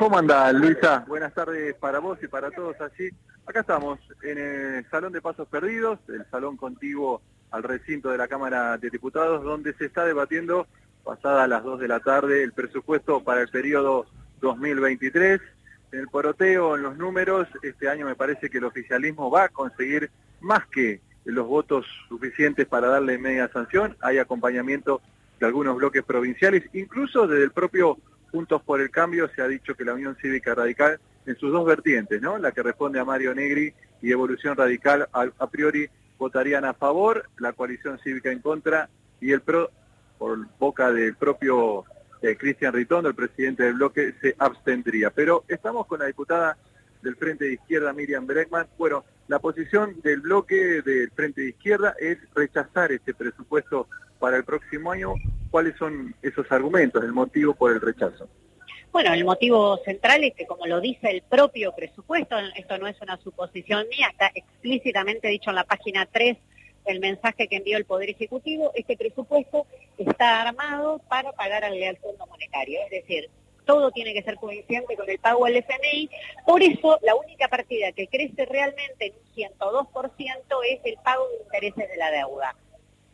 ¿Cómo anda Luisa? Buenas tardes para vos y para todos allí. Acá estamos en el Salón de Pasos Perdidos, el salón contiguo al recinto de la Cámara de Diputados, donde se está debatiendo, pasada las 2 de la tarde, el presupuesto para el periodo 2023. En el poroteo, en los números, este año me parece que el oficialismo va a conseguir más que los votos suficientes para darle media sanción. Hay acompañamiento de algunos bloques provinciales, incluso desde el propio Juntos por el Cambio se ha dicho que la Unión Cívica Radical, en sus dos vertientes, ¿no? La que responde a Mario Negri y Evolución Radical, a, priori votarían a favor, la coalición cívica en contra y el PRO, por boca del propio eh, Cristian Ritondo, el presidente del bloque, se abstendría. Pero estamos con la diputada del Frente de Izquierda, Miriam Breckman. Bueno, la posición del bloque del Frente de Izquierda es rechazar este presupuesto para el próximo año cuáles son esos argumentos, el motivo por el rechazo. Bueno, el motivo central es que, como lo dice el propio presupuesto, esto no es una suposición mía, está explícitamente dicho en la página 3 del mensaje que envió el Poder Ejecutivo, este presupuesto está armado para pagar al Leal Fondo Monetario, es decir, todo tiene que ser coincidente con el pago al FMI, por eso la única partida que crece realmente en un 102% es el pago de intereses de la deuda.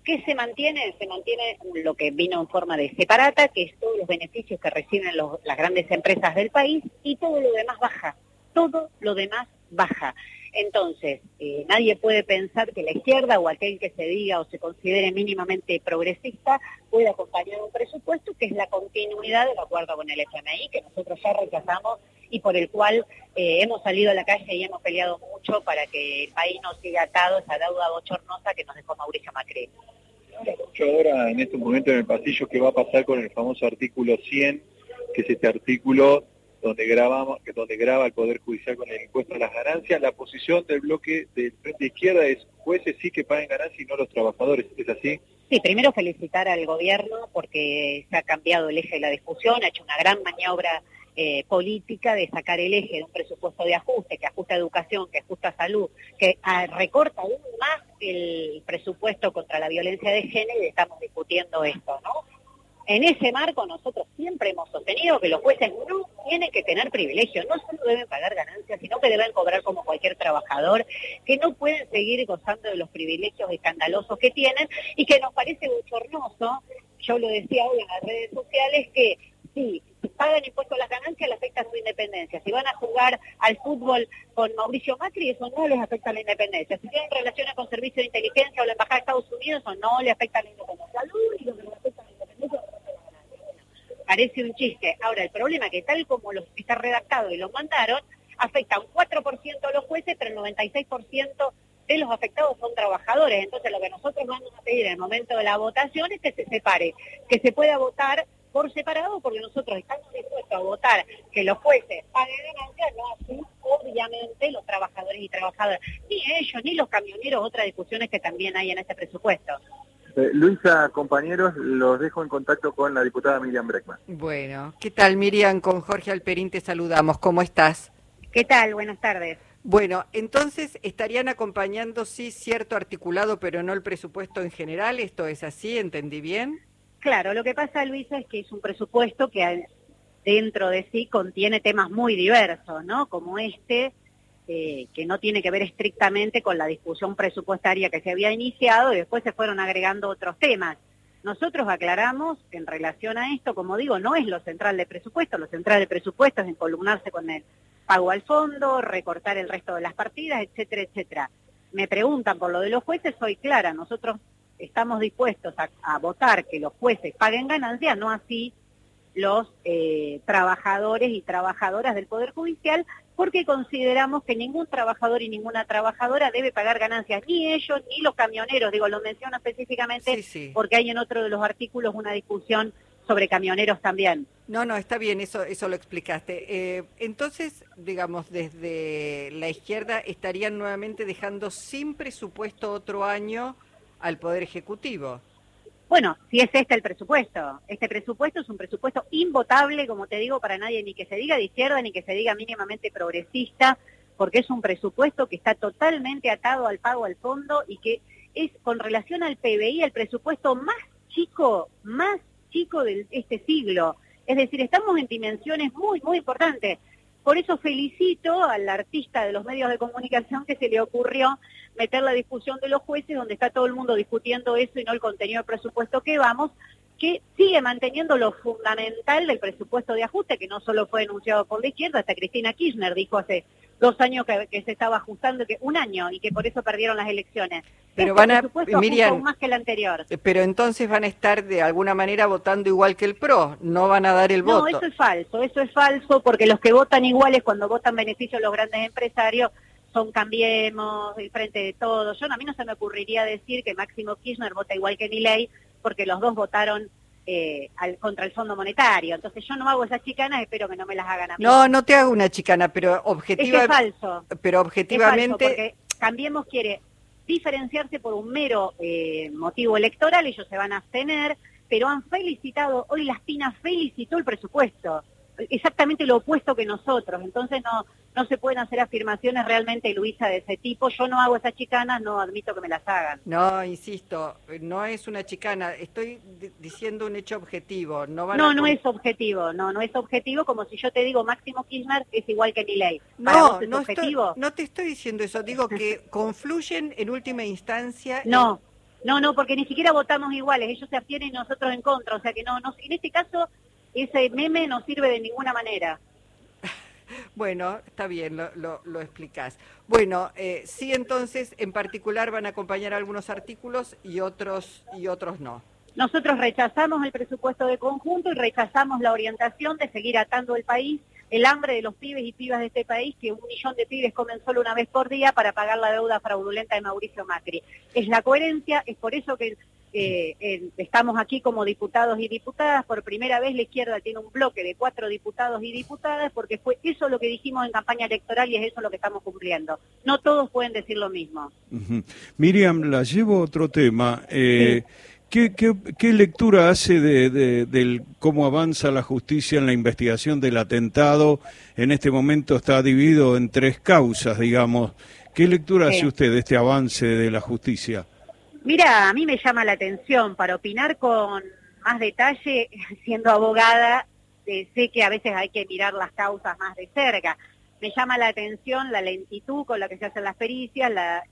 ¿Qué se mantiene? Se mantiene lo que vino en forma de separata, que es todos los beneficios que reciben las grandes empresas del país y todo lo demás baja. Todo lo demás baja. Entonces, eh, nadie puede pensar que la izquierda o aquel que se diga o se considere mínimamente progresista puede acompañar un presupuesto que es la continuidad del acuerdo con el FMI, que nosotros ya rechazamos y por el cual eh, hemos salido a la calle y hemos peleado mucho para que el país no siga atado a esa deuda bochornosa que nos dejó Mauricio Macri. Ahora en este momento en el pasillo qué va a pasar con el famoso artículo 100, que es este artículo donde grabamos, donde graba el Poder Judicial con el impuesto a las ganancias. La posición del bloque del Frente Izquierda es jueces sí que paguen ganancias y no los trabajadores, ¿es así? Sí, primero felicitar al gobierno porque se ha cambiado el eje de la discusión, ha hecho una gran maniobra eh, política de sacar el eje de un presupuesto de ajuste, que ajusta educación, que ajusta salud, que ah, recorta aún más el presupuesto contra la violencia de género y estamos discutiendo esto, ¿no? En ese marco nosotros siempre hemos sostenido que los jueces no tienen que tener privilegios, no solo deben pagar ganancias, sino que deben cobrar como cualquier trabajador, que no pueden seguir gozando de los privilegios escandalosos que tienen y que nos parece bochornoso, yo lo decía hoy en las redes sociales, que sí, pagan impuestos a las ganancias, le afecta su independencia. Si van a jugar al fútbol con Mauricio Macri, eso no les afecta a la independencia. Si tienen relaciones con servicio de inteligencia o la Embajada de Estados Unidos, eso no le afecta a la independencia. A la independencia parece un chiste. Ahora, el problema es que tal como lo está redactado y lo mandaron, afecta un 4% a los jueces, pero el 96% de los afectados son trabajadores. Entonces, lo que nosotros vamos a pedir en el momento de la votación es que se separe, que se pueda votar por separado, porque nosotros estamos dispuestos a votar que los jueces paguen ganancias, no así, obviamente, los trabajadores y trabajadoras. Ni ellos, ni los camioneros, otras discusiones que también hay en este presupuesto. Eh, Luisa, compañeros, los dejo en contacto con la diputada Miriam Breckman. Bueno, ¿qué tal Miriam? Con Jorge Alperín te saludamos. ¿Cómo estás? ¿Qué tal? Buenas tardes. Bueno, entonces estarían acompañando, sí, cierto articulado, pero no el presupuesto en general. ¿Esto es así? ¿Entendí bien? Claro, lo que pasa, Luisa, es que es un presupuesto que dentro de sí contiene temas muy diversos, ¿no? Como este, eh, que no tiene que ver estrictamente con la discusión presupuestaria que se había iniciado y después se fueron agregando otros temas. Nosotros aclaramos en relación a esto, como digo, no es lo central de presupuesto, lo central de presupuesto es encolumnarse con el pago al fondo, recortar el resto de las partidas, etcétera, etcétera. Me preguntan por lo de los jueces, soy clara, nosotros estamos dispuestos a, votar que los jueces paguen ganancias, no así los eh, trabajadores y trabajadoras del Poder Judicial, porque consideramos que ningún trabajador y ninguna trabajadora debe pagar ganancias, ni ellos ni los camioneros, digo, lo menciono específicamente porque hay en otro de los artículos una discusión sobre camioneros también. No, no, está bien, eso, eso lo explicaste. Eh, entonces, digamos, desde la izquierda estarían nuevamente dejando sin presupuesto otro año al Poder Ejecutivo. Bueno, si es este el presupuesto. Este presupuesto es un presupuesto invotable, como te digo, para nadie, ni que se diga de izquierda, ni que se diga mínimamente progresista, porque es un presupuesto que está totalmente atado al pago al fondo y que es con relación al PBI el presupuesto más chico, más chico de este siglo. Es decir, estamos en dimensiones muy, muy importantes. Por eso felicito al artista de los medios de comunicación que se le ocurrió meter la discusión de los jueces, donde está todo el mundo discutiendo eso y no el contenido del presupuesto que vamos, que sigue manteniendo lo fundamental del presupuesto de ajuste, que no solo fue denunciado por la izquierda, hasta Cristina Kirchner dijo hace dos años que, se estaba ajustando, que un año, y que por eso perdieron las elecciones. Pero este van a, Miriam, más que el anterior. Eh, pero entonces van a estar de alguna manera votando igual que el PRO, no van a dar el voto. No, eso es falso, eso es falso, porque los que votan iguales cuando votan beneficios los grandes empresarios son Cambiemos, el Frente de Todos. Yo a mí no se me ocurriría decir que Máximo Kirchner vota igual que Milei, porque los dos votaron eh, al, contra el Fondo Monetario. Entonces yo no hago esas chicanas, espero que no me las hagan a mí. No, no te hago una chicana, pero objetivamente... Es, falso. Pero objetivamente... porque Cambiemos quiere diferenciarse por un mero eh, motivo electoral, ellos se van a abstener, pero han felicitado, hoy Las Pinas felicitó el presupuesto exactamente lo opuesto que nosotros. Entonces no, no se pueden hacer afirmaciones realmente, Luisa, de ese tipo. Yo no hago esas chicanas, no admito que me las hagan. No, insisto, no es una chicana. Estoy diciendo un hecho objetivo. No, no, no es objetivo. No, no es objetivo como si yo te digo Máximo Kirchner es igual que Milei. No, no, objetivo? no te estoy diciendo eso. Digo que confluyen en última instancia. No. No, no, porque ni siquiera votamos iguales, ellos se abstienen y nosotros en contra, o sea que no, no en este caso ese meme no sirve de ninguna manera. Bueno, está bien, lo, lo. Bueno, eh, sí, entonces, en particular van a acompañar algunos artículos y otros, y otros no. Nosotros rechazamos el presupuesto de conjunto y rechazamos la orientación de seguir atando el país, el hambre de los pibes y pibas de este país, que un millón de pibes comen solo una vez por día para pagar la deuda fraudulenta de Mauricio Macri. Es la coherencia, es por eso que eh, estamos aquí como diputados y diputadas, por primera vez la izquierda tiene un bloque de cuatro diputados y diputadas, porque fue eso lo que dijimos en campaña electoral y es eso lo que estamos cumpliendo. No todos pueden decir lo mismo. Miriam, la llevo a otro tema. Eh, ¿qué, qué, lectura hace de, de, cómo avanza la justicia en la investigación del atentado? En este momento está dividido en tres causas, digamos. ¿Qué lectura hace usted de este avance de la justicia? Mira, a mí me llama la atención para opinar con más detalle, siendo abogada, eh, sé que a veces hay que mirar las causas más de cerca. Me llama la atención la lentitud con la que se hacen las pericias, la,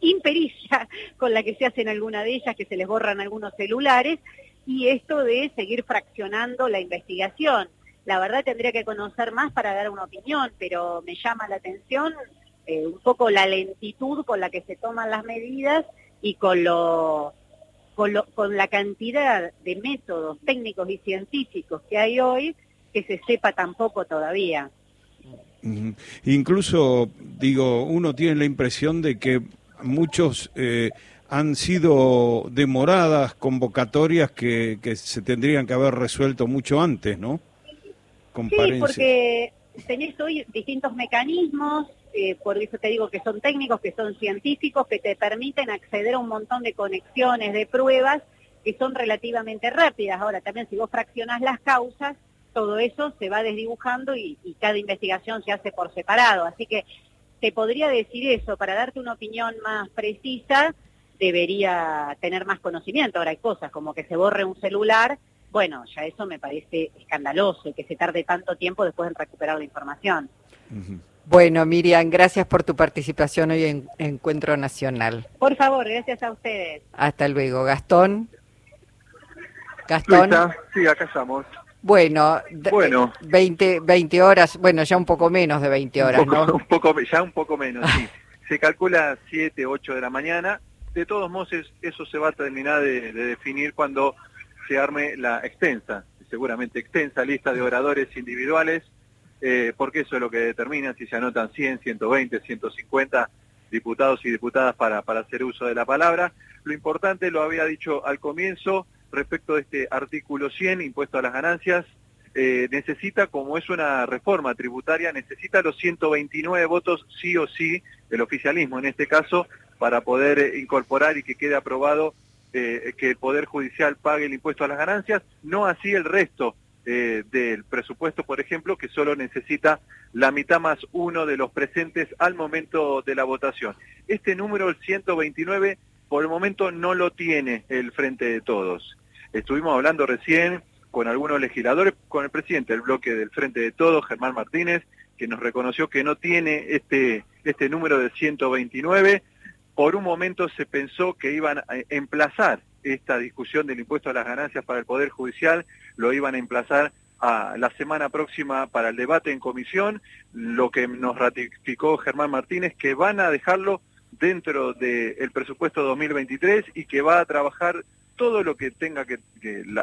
impericia con la que se hacen algunas de ellas, que se les borran algunos celulares, y esto de seguir fraccionando la investigación. La verdad tendría que conocer más para dar una opinión, pero me llama la atención eh, un poco la lentitud con la que se toman las medidas y con, lo, con, la cantidad de métodos técnicos y científicos que hay hoy, que se sepa tampoco todavía. Incluso, digo, uno tiene la impresión de que muchos eh, han sido demoradas convocatorias que, que, se tendrían que haber resuelto mucho antes, ¿no? Sí, porque tenés hoy distintos mecanismos, por eso te digo que son técnicos, que son científicos, que te permiten acceder a un montón de conexiones, de pruebas que son relativamente rápidas. Ahora también si vos fraccionás las causas, todo eso se va desdibujando y, cada investigación se hace por separado. Así que te podría decir eso, para darte una opinión más precisa, debería tener más conocimiento. Ahora hay cosas como que se borre un celular, bueno, ya eso me parece escandaloso, que se tarde tanto tiempo después en recuperar la información. Bueno, Miriam, gracias por tu participación hoy en Encuentro Nacional. Por favor, gracias a ustedes. Hasta luego. Gastón. Gastón. sí, acá estamos. Bueno, bueno. 20, 20 horas, bueno, ya un poco menos de 20 horas, un poco, ¿no? Un poco, ya un poco menos, sí. Se calcula 7, 8 de la mañana. De todos modos, eso se va a terminar de definir cuando se arme la extensa, seguramente extensa lista de oradores individuales eh, porque eso es lo que determina si se anotan 100, 120, 150 diputados y diputadas para, para hacer uso de la palabra. Lo importante, lo había dicho al comienzo, respecto de este artículo 100, impuesto a las ganancias, eh, necesita, como es una reforma tributaria, necesita los 129 votos sí o sí del oficialismo, en este caso, para poder eh, incorporar y que quede aprobado que el Poder Judicial pague el impuesto a las ganancias, no así el resto eh, del presupuesto, por ejemplo, que solo necesita la mitad más uno de los presentes al momento de la votación. Este número, el 129, por el momento no lo tiene el Frente de Todos. Estuvimos hablando recién con algunos legisladores, con el presidente del bloque del Frente de Todos, Germán Martínez, que nos reconoció que no tiene este, este número de 129. Por un momento se pensó que iban a emplazar esta discusión del impuesto a las ganancias para el Poder Judicial, lo iban a emplazar a la semana próxima para el debate en comisión, lo que nos ratificó Germán Martínez, que van a dejarlo dentro del presupuesto 2023 y que va a trabajar todo lo que tenga que,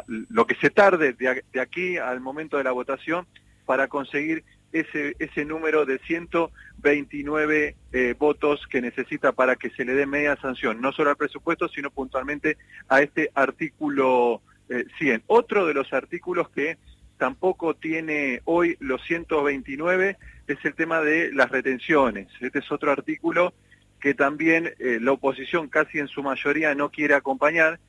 lo que se tarde de, aquí al momento de la votación para conseguir ese, ese número de 129 eh, votos que necesita para que se le dé media sanción, no solo al presupuesto, sino puntualmente a este artículo 100. Eh, Otro de los artículos que tampoco tiene hoy los 129 es el tema de las retenciones. Este es otro artículo que también eh, la oposición casi en su mayoría no quiere acompañar,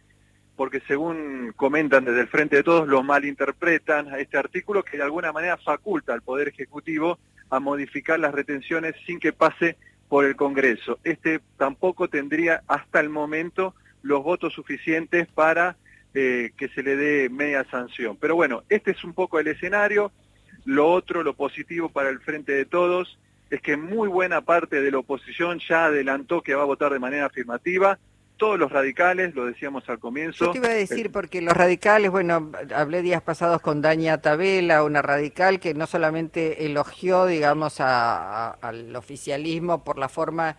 porque según comentan desde el Frente de Todos, lo malinterpretan a este artículo que de alguna manera faculta al Poder Ejecutivo a modificar las retenciones sin que pase por el Congreso. Este tampoco tendría hasta el momento los votos suficientes para eh, que se le dé media sanción. Pero bueno, este es un poco el escenario. Lo otro, lo positivo para el Frente de Todos, es que muy buena parte de la oposición ya adelantó que va a votar de manera afirmativa. Todos los radicales, lo decíamos al comienzo. Yo te iba a decir, porque los radicales, bueno, hablé días pasados con Daña Tabela, una radical que no solamente elogió, digamos, al oficialismo por la forma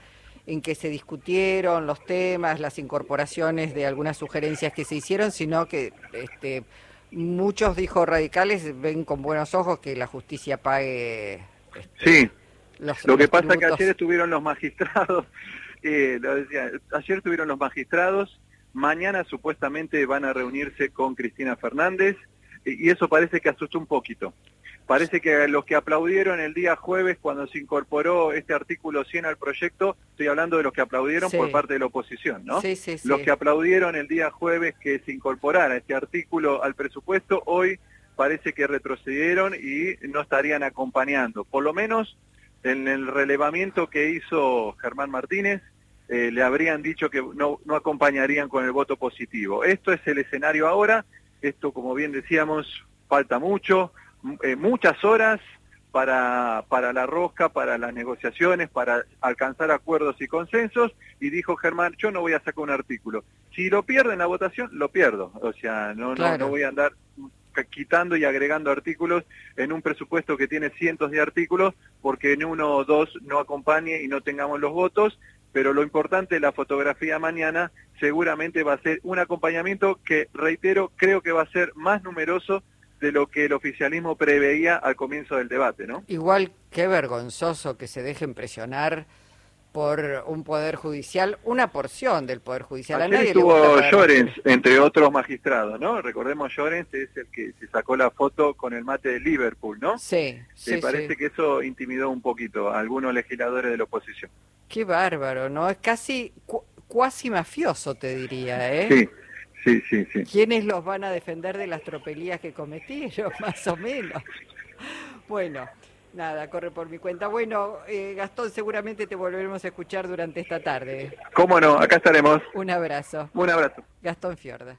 en que se discutieron los temas, las incorporaciones de algunas sugerencias que se hicieron, sino que este, muchos, dijo radicales, ven con buenos ojos que la justicia pague. Este, sí, lo que pasa es que ayer estuvieron los magistrados, eh, lo decía, ayer estuvieron los magistrados, mañana supuestamente van a reunirse con Cristina Fernández, y eso parece que asustó un poquito. Parece que los que aplaudieron el día jueves cuando se incorporó este artículo 100 al proyecto, estoy hablando de los que aplaudieron por parte de la oposición, ¿no? Sí, sí, los que aplaudieron el día jueves que se incorporara este artículo al presupuesto, hoy parece que retrocedieron y no estarían acompañando. Por lo menos en el relevamiento que hizo Germán Martínez, eh, le habrían dicho que no, no acompañarían con el voto positivo. Esto es el escenario ahora, esto como bien decíamos, falta mucho, eh, muchas horas para, para la rosca, para las negociaciones, para alcanzar acuerdos y consensos, y dijo Germán, yo no voy a sacar un artículo. Si lo pierdo en la votación, lo pierdo. O sea, no, no, no voy a andar quitando y agregando artículos en un presupuesto que tiene cientos de artículos, porque en uno o dos no acompañe y no tengamos los votos, pero lo importante de la fotografía mañana seguramente va a ser un acompañamiento que, reitero, creo que va a ser más numeroso de lo que el oficialismo preveía al comienzo del debate, ¿no? Igual qué vergonzoso que se dejen presionar por un poder judicial, una porción del poder judicial. Ayer estuvo Llorens, entre otros magistrados, ¿no? Recordemos Llorens es el que se sacó la foto con el mate de Liverpool, ¿no? Sí, Me parece que eso intimidó un poquito a algunos legisladores de la oposición. Qué bárbaro, ¿no? Es casi cuasi mafioso, te diría, ¿eh? Sí. Sí, sí, sí. ¿Quiénes los van a defender de las tropelías que cometieron, más o menos? Bueno, nada, corre por mi cuenta. Bueno, eh, Gastón, seguramente te volveremos a escuchar durante esta tarde. ¿Cómo no? Acá estaremos. Un abrazo. Un abrazo. Gastón Fiorda.